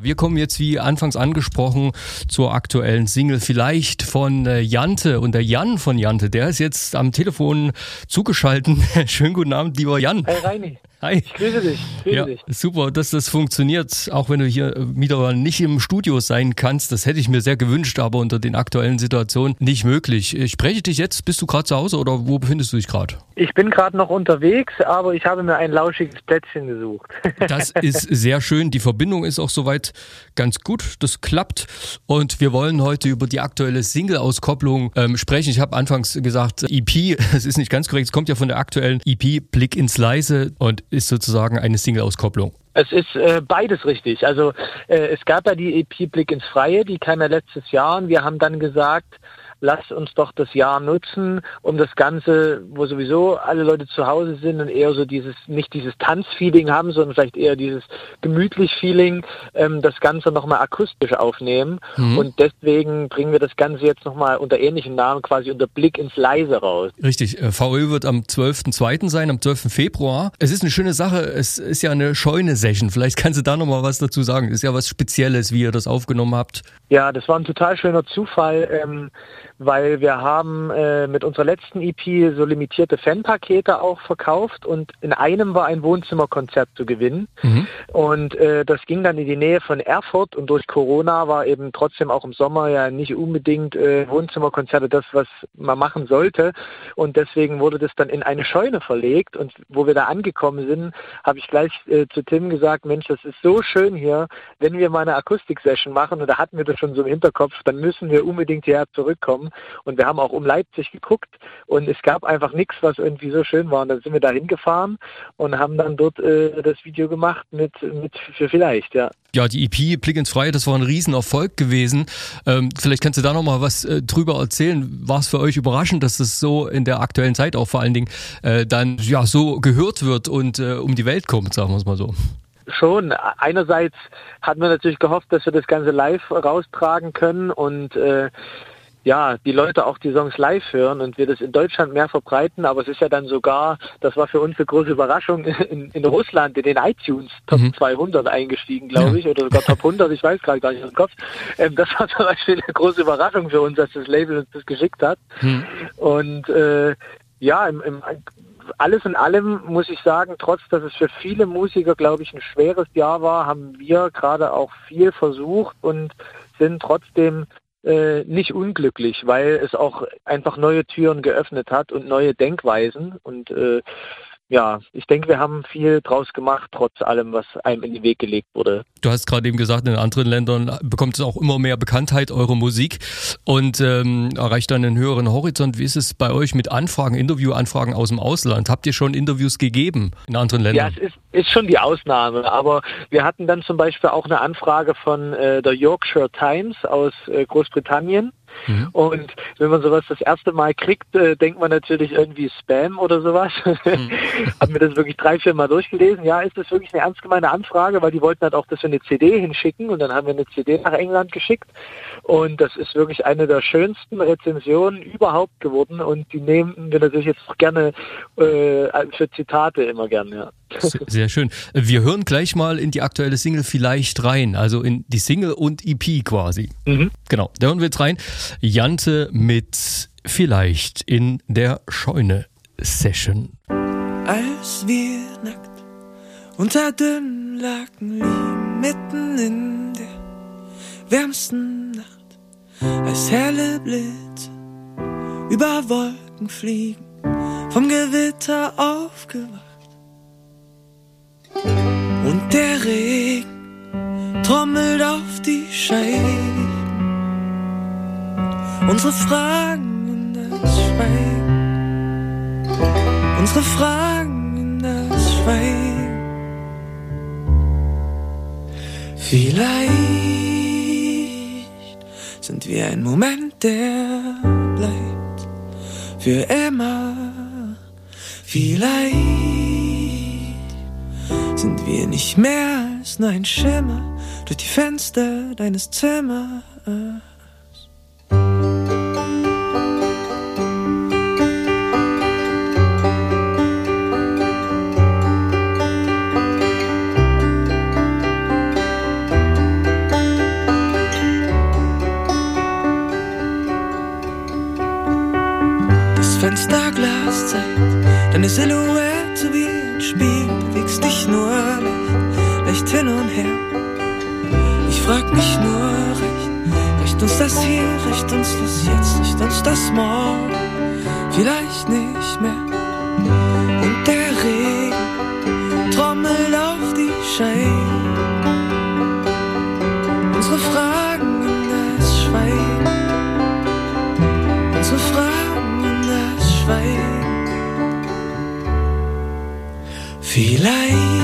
Wir kommen jetzt, wie anfangs angesprochen, zur aktuellen Single vielleicht von äh, Jante. Und der Jan von Jante, der ist jetzt am Telefon zugeschaltet. Schönen guten Abend, lieber Jan. Hi Reini. Hi. Ich grüße dich. Grüße ja, dich. super, dass das funktioniert, auch wenn du hier wieder nicht im Studio sein kannst. Das hätte ich mir sehr gewünscht, aber unter den aktuellen Situationen nicht möglich. Ich spreche dich jetzt, bist du gerade zu Hause oder wo befindest du dich gerade? Ich bin gerade noch unterwegs, aber ich habe mir ein lauschiges Plätzchen gesucht. Das ist sehr schön. Die Verbindung ist auch soweit ganz gut. Das klappt. Und wir wollen heute über die aktuelle Single-Auskopplung ähm, sprechen. Ich habe anfangs gesagt, EP, das ist nicht ganz korrekt. Es kommt ja von der aktuellen EP Blick ins Leise und ist sozusagen eine Single-Auskopplung. Es ist äh, beides richtig. Also äh, es gab ja die EP Blick ins Freie, die kam ja letztes Jahr und wir haben dann gesagt, lasst uns doch das Jahr nutzen, um das Ganze, wo sowieso alle Leute zu Hause sind und eher so dieses, nicht dieses Tanzfeeling haben, sondern vielleicht eher dieses gemütlich Feeling, ähm, das Ganze nochmal akustisch aufnehmen. Mhm. Und deswegen bringen wir das Ganze jetzt nochmal unter ähnlichen Namen quasi unter Blick ins Leise raus. Richtig. Äh, VÖ wird am 12.2. sein, am 12. Februar. Es ist eine schöne Sache. Es ist ja eine Scheune-Session. Vielleicht kannst du da nochmal was dazu sagen. ist ja was Spezielles, wie ihr das aufgenommen habt. Ja, das war ein total schöner Zufall. Ähm, weil wir haben äh, mit unserer letzten EP so limitierte Fanpakete auch verkauft und in einem war ein Wohnzimmerkonzert zu gewinnen. Mhm. Und äh, das ging dann in die Nähe von Erfurt und durch Corona war eben trotzdem auch im Sommer ja nicht unbedingt äh, Wohnzimmerkonzerte das, was man machen sollte. Und deswegen wurde das dann in eine Scheune verlegt und wo wir da angekommen sind, habe ich gleich äh, zu Tim gesagt, Mensch, das ist so schön hier, wenn wir mal eine Akustik-Session machen und da hatten wir das schon so im Hinterkopf, dann müssen wir unbedingt hierher zurückkommen. Und wir haben auch um Leipzig geguckt und es gab einfach nichts, was irgendwie so schön war. Und dann sind wir da hingefahren und haben dann dort äh, das Video gemacht mit, mit für vielleicht, ja. Ja, die EP Blick ins Freie, das war ein Riesenerfolg gewesen. Ähm, vielleicht kannst du da nochmal was äh, drüber erzählen. War es für euch überraschend, dass das so in der aktuellen Zeit auch vor allen Dingen äh, dann ja so gehört wird und äh, um die Welt kommt, sagen wir es mal so? Schon. Einerseits hatten wir natürlich gehofft, dass wir das Ganze live raustragen können und äh, ja, die Leute auch die Songs live hören und wir das in Deutschland mehr verbreiten, aber es ist ja dann sogar, das war für uns eine große Überraschung, in, in Russland in den iTunes Top mhm. 200 eingestiegen, glaube ich, oder sogar Top 100, ich weiß gerade gar nicht dem Kopf. Ähm, das war zum Beispiel eine große Überraschung für uns, dass das Label uns das geschickt hat. Mhm. Und äh, ja, im, im, alles in allem muss ich sagen, trotz dass es für viele Musiker, glaube ich, ein schweres Jahr war, haben wir gerade auch viel versucht und sind trotzdem äh, nicht unglücklich, weil es auch einfach neue Türen geöffnet hat und neue Denkweisen. Und äh, ja, ich denke, wir haben viel draus gemacht, trotz allem, was einem in den Weg gelegt wurde. Du hast gerade eben gesagt, in anderen Ländern bekommt es auch immer mehr Bekanntheit, eure Musik, und ähm, erreicht dann einen höheren Horizont. Wie ist es bei euch mit Anfragen, Interviewanfragen aus dem Ausland? Habt ihr schon Interviews gegeben in anderen Ländern? Ja, es ist, ist schon die Ausnahme, aber wir hatten dann zum Beispiel auch eine Anfrage von äh, der Yorkshire Times aus äh, Großbritannien Mhm. Und wenn man sowas das erste Mal kriegt, äh, denkt man natürlich irgendwie Spam oder sowas. Mhm. Haben wir das wirklich drei, vier Mal durchgelesen. Ja, ist das wirklich eine ernst gemeine Anfrage, weil die wollten halt auch, dass wir eine CD hinschicken und dann haben wir eine CD nach England geschickt. Und das ist wirklich eine der schönsten Rezensionen überhaupt geworden und die nehmen wir natürlich jetzt auch gerne äh, für Zitate immer gerne, ja. Sehr schön. Wir hören gleich mal in die aktuelle Single vielleicht rein, also in die Single und EP quasi. Mhm. Genau, da hören wir jetzt rein. Jante mit vielleicht in der Scheune Session. Als wir nackt unter dünnen Laken liegen, mitten in der wärmsten Nacht, als helle Blitze über Wolken fliegen, vom Gewitter aufgewacht und der Regen trommelt auf die Scheiben. Unsere Fragen in das Schweigen. Unsere Fragen in das Schweigen. Vielleicht sind wir ein Moment, der bleibt für immer. Vielleicht sind wir nicht mehr als nur ein Schimmer durch die Fenster deines Zimmers. Das Fensterglas zeigt deine Silhouette wie Spiel, bewegst dich nur leicht, leicht hin und her. Ich frag mich nur recht, reicht uns das hier, reicht uns das jetzt, reicht uns das morgen, vielleicht nicht mehr. Vielleicht sind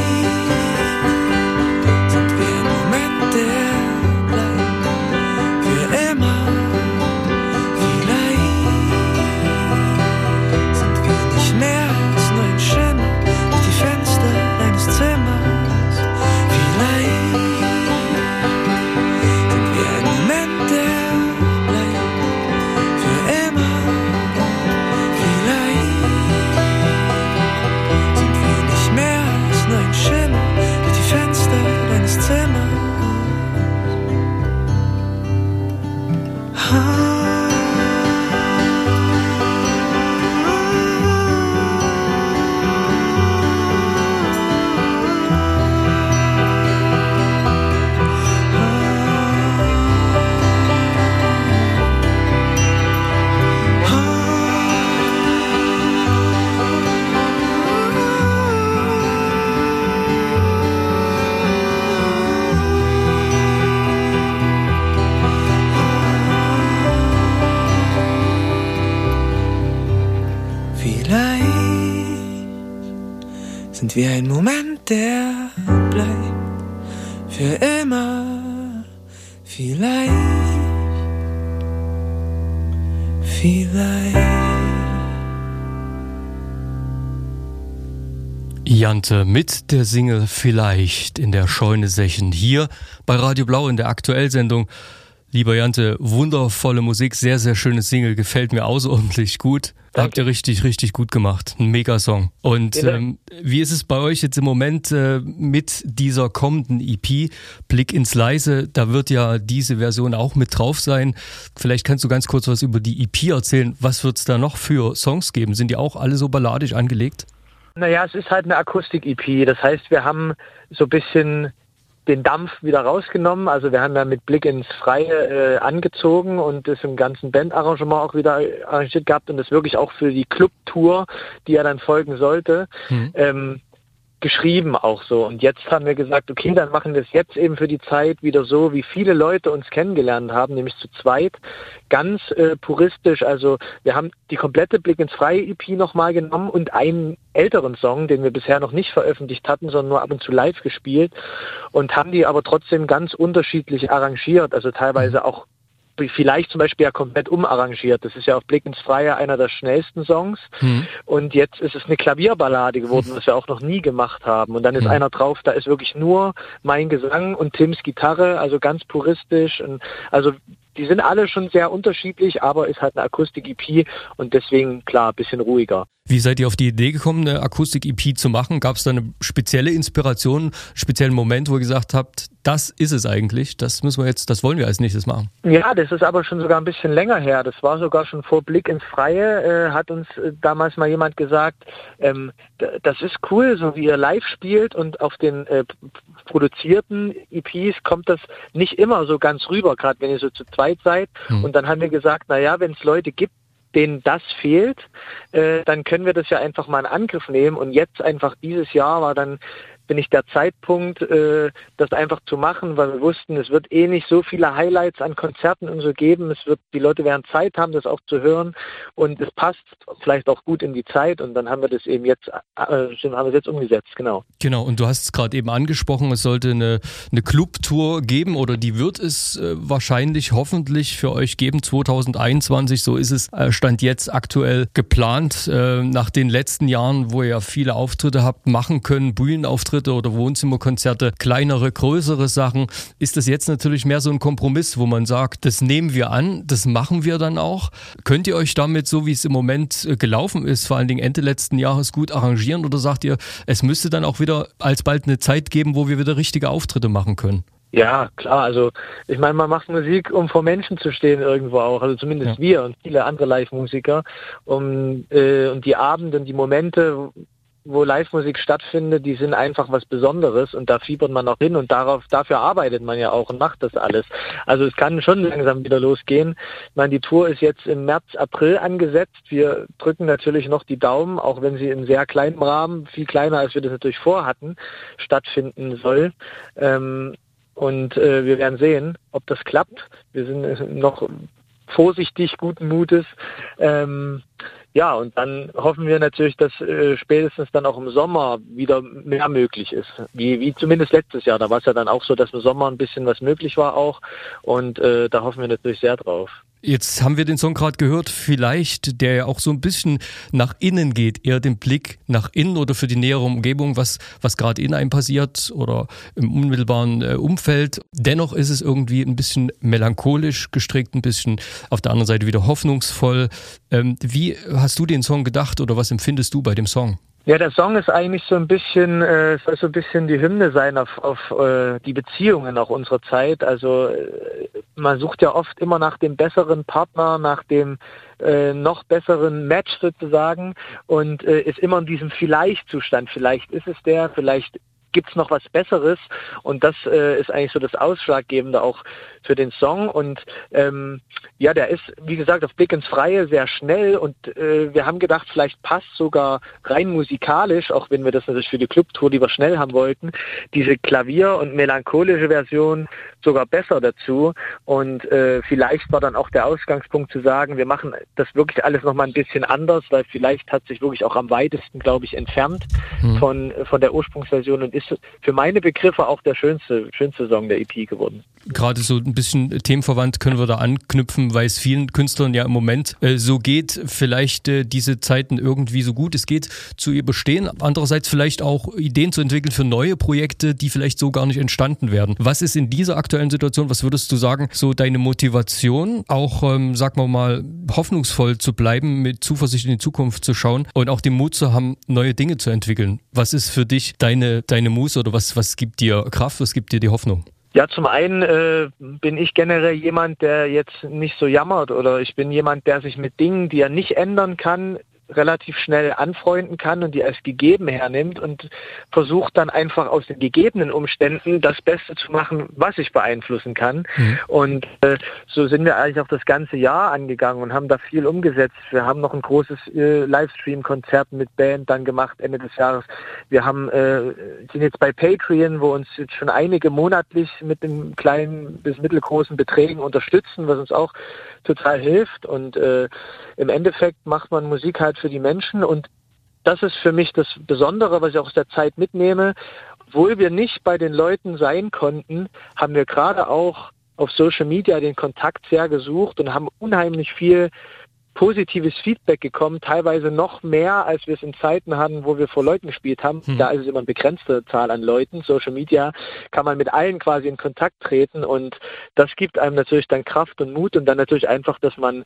wir ein Moment, der bleibt für immer. Vielleicht, vielleicht. Jante mit der Single Vielleicht in der Scheune Sechen hier bei Radio Blau in der Aktuellsendung. Lieber Jante, wundervolle Musik, sehr, sehr schönes Single, gefällt mir außerordentlich gut. Danke. Habt ihr richtig, richtig gut gemacht. Ein Megasong. Und ähm, wie ist es bei euch jetzt im Moment äh, mit dieser kommenden EP Blick ins Leise? Da wird ja diese Version auch mit drauf sein. Vielleicht kannst du ganz kurz was über die EP erzählen. Was wird's da noch für Songs geben? Sind die auch alle so balladisch angelegt? Naja, es ist halt eine Akustik-EP. Das heißt, wir haben so ein bisschen den Dampf wieder rausgenommen. Also wir haben ja mit Blick ins Freie äh, angezogen und das im ganzen Bandarrangement auch wieder arrangiert gehabt und das wirklich auch für die Clubtour, die ja dann folgen sollte, Mhm. ähm, geschrieben auch so. Und jetzt haben wir gesagt, okay, dann machen wir es jetzt eben für die Zeit wieder so, wie viele Leute uns kennengelernt haben, nämlich zu zweit, ganz äh, puristisch. Also wir haben die komplette Blick ins Freie EP nochmal genommen und einen älteren Song, den wir bisher noch nicht veröffentlicht hatten, sondern nur ab und zu live gespielt und haben die aber trotzdem ganz unterschiedlich arrangiert. Also teilweise auch vielleicht zum Beispiel ja komplett umarrangiert. Das ist ja auf Blick ins Freie einer der schnellsten Songs. Mhm. Und jetzt ist es eine Klavierballade geworden, was wir auch noch nie gemacht haben. Und dann ist Mhm. einer drauf, da ist wirklich nur mein Gesang und Tims Gitarre, also ganz puristisch. Und also die sind alle schon sehr unterschiedlich, aber ist halt eine Akustik-EP und deswegen klar ein bisschen ruhiger. Wie seid ihr auf die Idee gekommen, eine Akustik-EP zu machen? Gab es da eine spezielle Inspiration, einen speziellen Moment, wo ihr gesagt habt, das ist es eigentlich, das müssen wir jetzt, das wollen wir als nächstes machen? Ja, das ist aber schon sogar ein bisschen länger her. Das war sogar schon vor Blick ins Freie, äh, hat uns äh, damals mal jemand gesagt, ähm, das ist cool, so wie ihr live spielt und auf den äh, produzierten EPs kommt das nicht immer so ganz rüber, gerade wenn ihr so zu zweit seid. Hm. Und dann haben wir gesagt, na ja, wenn es Leute gibt, denen das fehlt, äh, dann können wir das ja einfach mal in Angriff nehmen. Und jetzt einfach dieses Jahr war dann bin ich der Zeitpunkt, äh, das einfach zu machen, weil wir wussten, es wird eh nicht so viele Highlights an Konzerten und so geben. Es wird, die Leute werden Zeit haben, das auch zu hören und es passt vielleicht auch gut in die Zeit und dann haben wir das eben jetzt, äh, haben wir es jetzt umgesetzt, genau. Genau, und du hast es gerade eben angesprochen, es sollte eine, eine Clubtour geben oder die wird es äh, wahrscheinlich, hoffentlich für euch geben, 2021, so ist es, äh, stand jetzt aktuell geplant, äh, nach den letzten Jahren, wo ihr ja viele Auftritte habt machen können, Bühnenauftritte oder Wohnzimmerkonzerte, kleinere, größere Sachen, ist das jetzt natürlich mehr so ein Kompromiss, wo man sagt, das nehmen wir an, das machen wir dann auch. Könnt ihr euch damit, so wie es im Moment äh, gelaufen ist, vor allen Dingen Ende letzten Jahres gut arrangieren oder sagt ihr, es müsste dann auch wieder alsbald eine Zeit geben, wo wir wieder richtige Auftritte machen können? Ja, klar. Also ich meine, man macht Musik, um vor Menschen zu stehen irgendwo auch. Also zumindest ja. wir und viele andere Live-Musiker. Um, äh, und die Abende und die Momente, wo Live-Musik stattfindet, die sind einfach was Besonderes und da fiebert man auch hin und darauf, dafür arbeitet man ja auch und macht das alles. Also es kann schon langsam wieder losgehen. Ich meine, die Tour ist jetzt im März, April angesetzt. Wir drücken natürlich noch die Daumen, auch wenn sie in sehr kleinem Rahmen, viel kleiner als wir das natürlich vorhatten, stattfinden soll. Ähm, und äh, wir werden sehen, ob das klappt. Wir sind noch vorsichtig, guten Mutes. Ähm, ja, und dann hoffen wir natürlich, dass äh, spätestens dann auch im Sommer wieder mehr möglich ist. Wie, wie zumindest letztes Jahr. Da war es ja dann auch so, dass im Sommer ein bisschen was möglich war auch. Und äh, da hoffen wir natürlich sehr drauf. Jetzt haben wir den Song gerade gehört, vielleicht, der ja auch so ein bisschen nach innen geht, eher den Blick nach innen oder für die nähere Umgebung, was, was gerade in einem passiert oder im unmittelbaren äh, Umfeld. Dennoch ist es irgendwie ein bisschen melancholisch gestrickt, ein bisschen auf der anderen Seite wieder hoffnungsvoll. Ähm, wie hast du den Song gedacht oder was empfindest du bei dem Song? Ja, der Song ist eigentlich so ein bisschen, äh, soll so ein bisschen die Hymne sein auf, auf äh, die Beziehungen auch unserer Zeit. Also äh, man sucht ja oft immer nach dem besseren Partner, nach dem äh, noch besseren Match sozusagen und äh, ist immer in diesem Vielleicht-Zustand. Vielleicht ist es der, vielleicht gibt's noch was Besseres und das äh, ist eigentlich so das Ausschlaggebende auch für den Song und ähm, ja, der ist, wie gesagt, auf Blick ins Freie sehr schnell und äh, wir haben gedacht, vielleicht passt sogar rein musikalisch, auch wenn wir das natürlich für die Clubtour lieber schnell haben wollten, diese Klavier- und melancholische Version sogar besser dazu und äh, vielleicht war dann auch der Ausgangspunkt zu sagen, wir machen das wirklich alles nochmal ein bisschen anders, weil vielleicht hat sich wirklich auch am weitesten, glaube ich, entfernt hm. von, von der Ursprungsversion und ist für meine Begriffe auch der schönste, schönste Song der EP geworden. Gerade so ein bisschen themenverwandt können wir da anknüpfen, weil es vielen Künstlern ja im Moment äh, so geht, vielleicht äh, diese Zeiten irgendwie so gut es geht zu überstehen. Andererseits vielleicht auch Ideen zu entwickeln für neue Projekte, die vielleicht so gar nicht entstanden werden. Was ist in dieser aktuellen Situation, was würdest du sagen, so deine Motivation, auch, ähm, sagen wir mal, hoffnungsvoll zu bleiben, mit Zuversicht in die Zukunft zu schauen und auch den Mut zu haben, neue Dinge zu entwickeln? Was ist für dich deine, deine Muse oder was, was gibt dir Kraft, was gibt dir die Hoffnung? Ja, zum einen äh, bin ich generell jemand, der jetzt nicht so jammert oder ich bin jemand, der sich mit Dingen, die er nicht ändern kann, relativ schnell anfreunden kann und die als gegeben hernimmt und versucht dann einfach aus den gegebenen Umständen das Beste zu machen, was ich beeinflussen kann. Mhm. Und äh, so sind wir eigentlich auch das ganze Jahr angegangen und haben da viel umgesetzt. Wir haben noch ein großes äh, Livestream-Konzert mit Band dann gemacht Ende des Jahres. Wir haben äh, sind jetzt bei Patreon, wo uns jetzt schon einige monatlich mit den kleinen bis mittelgroßen Beträgen unterstützen, was uns auch total hilft. Und äh, im Endeffekt macht man Musik halt für die Menschen und das ist für mich das Besondere, was ich auch aus der Zeit mitnehme. Obwohl wir nicht bei den Leuten sein konnten, haben wir gerade auch auf Social Media den Kontakt sehr gesucht und haben unheimlich viel positives Feedback gekommen, teilweise noch mehr, als wir es in Zeiten hatten, wo wir vor Leuten gespielt haben. Hm. Da ist es immer eine begrenzte Zahl an Leuten. Social Media kann man mit allen quasi in Kontakt treten und das gibt einem natürlich dann Kraft und Mut und dann natürlich einfach, dass man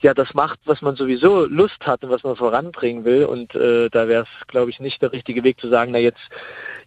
ja das macht, was man sowieso Lust hat und was man voranbringen will und äh, da wäre es, glaube ich, nicht der richtige Weg zu sagen, na jetzt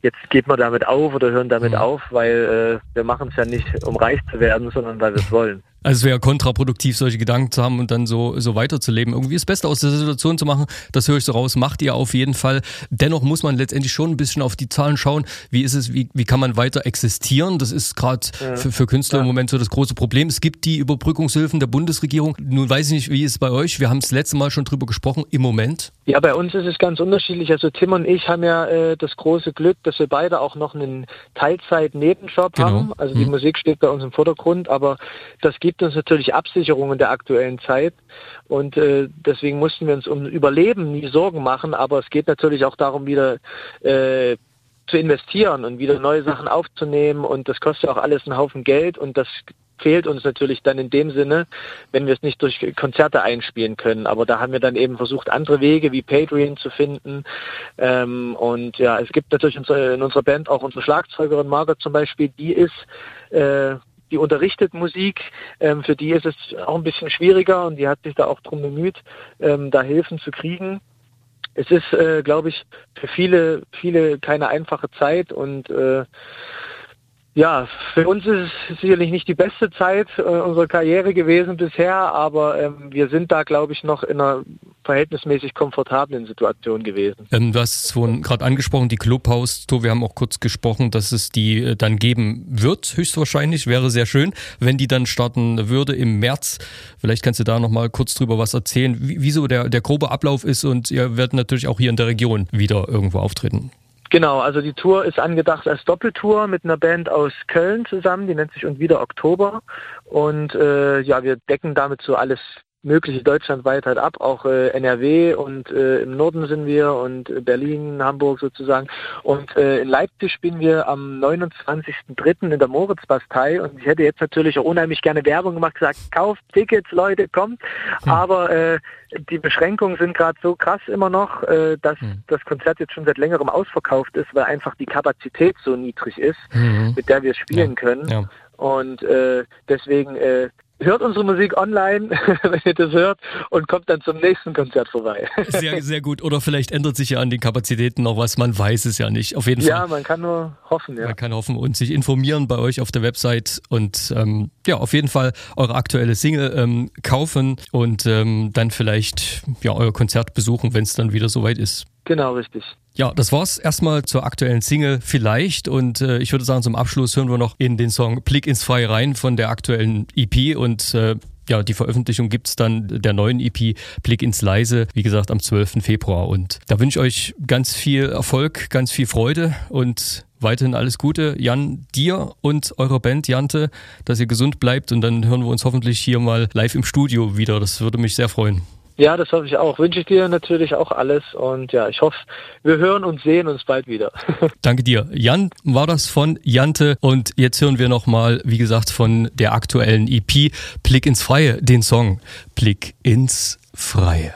jetzt geht man damit auf oder hören damit hm. auf, weil äh, wir machen es ja nicht, um reich zu werden, sondern weil wir es wollen. Also es wäre kontraproduktiv, solche Gedanken zu haben und dann so, so weiterzuleben. Irgendwie das Beste aus der Situation zu machen, das höre ich so raus, macht ihr auf jeden Fall. Dennoch muss man letztendlich schon ein bisschen auf die Zahlen schauen. Wie ist es, wie, wie kann man weiter existieren? Das ist gerade ja. für, für Künstler ja. im Moment so das große Problem. Es gibt die Überbrückungshilfen der Bundesregierung. Nun weiß ich nicht, wie ist es bei euch? Wir haben es letzte Mal schon drüber gesprochen, im Moment. Ja, bei uns ist es ganz unterschiedlich. Also Tim und ich haben ja äh, das große Glück, dass wir beide auch noch einen Teilzeit-Nebenjob genau. haben. Also die hm. Musik steht bei uns im Vordergrund, aber das gibt uns natürlich Absicherungen der aktuellen Zeit. Und äh, deswegen mussten wir uns um Überleben nie Sorgen machen. Aber es geht natürlich auch darum, wieder äh, zu investieren und wieder neue Sachen aufzunehmen. Und das kostet auch alles einen Haufen Geld. Und das fehlt uns natürlich dann in dem Sinne, wenn wir es nicht durch Konzerte einspielen können. Aber da haben wir dann eben versucht, andere Wege wie Patreon zu finden. Ähm, und ja, es gibt natürlich in unserer Band auch unsere Schlagzeugerin Margaret zum Beispiel, die ist äh, die unterrichtet Musik, ähm, für die ist es auch ein bisschen schwieriger und die hat sich da auch drum bemüht, ähm, da Hilfen zu kriegen. Es ist, äh, glaube ich, für viele, viele keine einfache Zeit und äh, Ja, für uns ist es sicherlich nicht die beste Zeit äh, unserer Karriere gewesen bisher, aber ähm, wir sind da, glaube ich, noch in einer verhältnismäßig komfortablen Situation gewesen. Ähm, du hast es vorhin gerade angesprochen, die Clubhouse-Tour. Wir haben auch kurz gesprochen, dass es die äh, dann geben wird, höchstwahrscheinlich. Wäre sehr schön, wenn die dann starten würde im März. Vielleicht kannst du da nochmal kurz drüber was erzählen, wie, wie der, der grobe Ablauf ist und ihr werdet natürlich auch hier in der Region wieder irgendwo auftreten. Genau, also die Tour ist angedacht als Doppeltour mit einer Band aus Köln zusammen, die nennt sich Und wieder Oktober. Und äh, ja, wir decken damit so alles mögliche deutschlandweit halt ab, auch äh, NRW und äh, im Norden sind wir und äh, Berlin, Hamburg sozusagen. Und äh, in Leipzig spielen wir am 29.03. in der Moritzbastei und ich hätte jetzt natürlich auch unheimlich gerne Werbung gemacht, gesagt, kauft Tickets, Leute, kommt. Hm. Aber äh, die Beschränkungen sind gerade so krass immer noch, äh, dass hm. das Konzert jetzt schon seit längerem ausverkauft ist, weil einfach die Kapazität so niedrig ist, mhm. mit der wir spielen ja. können. Ja. Und äh, deswegen äh, hört unsere Musik online, wenn ihr das hört, und kommt dann zum nächsten Konzert vorbei. Sehr, sehr gut. Oder vielleicht ändert sich ja an den Kapazitäten noch was, man weiß es ja nicht. Auf jeden Fall. Ja, man kann nur hoffen, ja. Man kann hoffen und sich informieren bei euch auf der Website und ähm, ja, auf jeden Fall eure aktuelle Single ähm, kaufen und ähm, dann vielleicht ja euer Konzert besuchen, wenn es dann wieder soweit ist. Genau, richtig. Ja, das war's erstmal zur aktuellen Single vielleicht und äh, ich würde sagen, zum Abschluss hören wir noch in den Song Blick ins Freie rein von der aktuellen EP und äh, ja, die Veröffentlichung gibt's dann der neuen EP Blick ins Leise, wie gesagt, am 12. Februar. Und da wünsche ich euch ganz viel Erfolg, ganz viel Freude und weiterhin alles Gute. Jan, dir und eurer Band Jante, dass ihr gesund bleibt und dann hören wir uns hoffentlich hier mal live im Studio wieder. Das würde mich sehr freuen. Ja, das hoffe ich auch. Wünsche ich dir natürlich auch alles und ja, ich hoffe, wir hören und sehen uns bald wieder. Danke dir. Jan war das von Jante und jetzt hören wir nochmal, wie gesagt, von der aktuellen EP Blick ins Freie, den Song Blick ins Freie.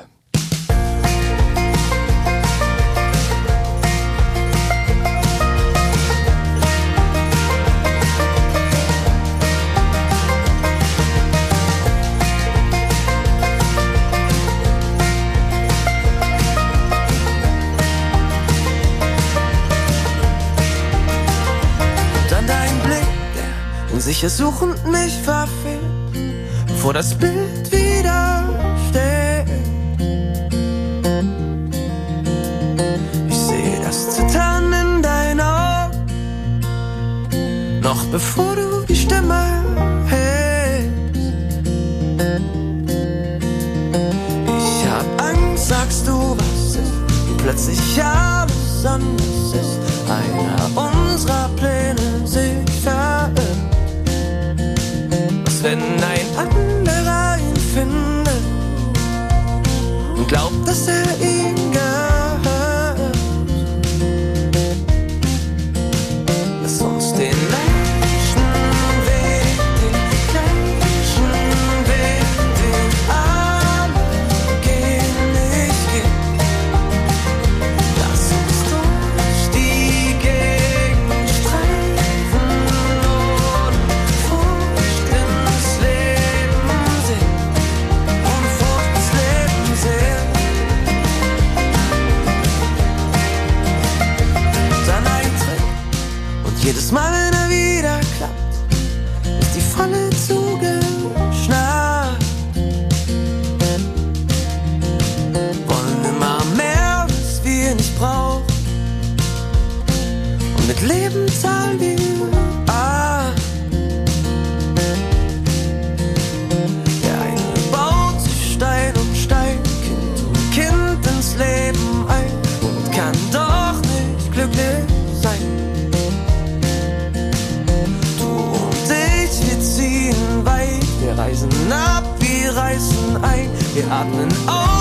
Sicher suchend mich verfehlt, vor das Bild wieder steht. Ich sehe das Zittern in deinen Augen, noch bevor du die Stimme hältst. Ich hab Angst, sagst du, was ist, und plötzlich alles anders ist. Einer unserer Pläne sich verirrt wenn ein anderer ihn findet und glaubt, dass er ihn ist die wir atmen. Aus,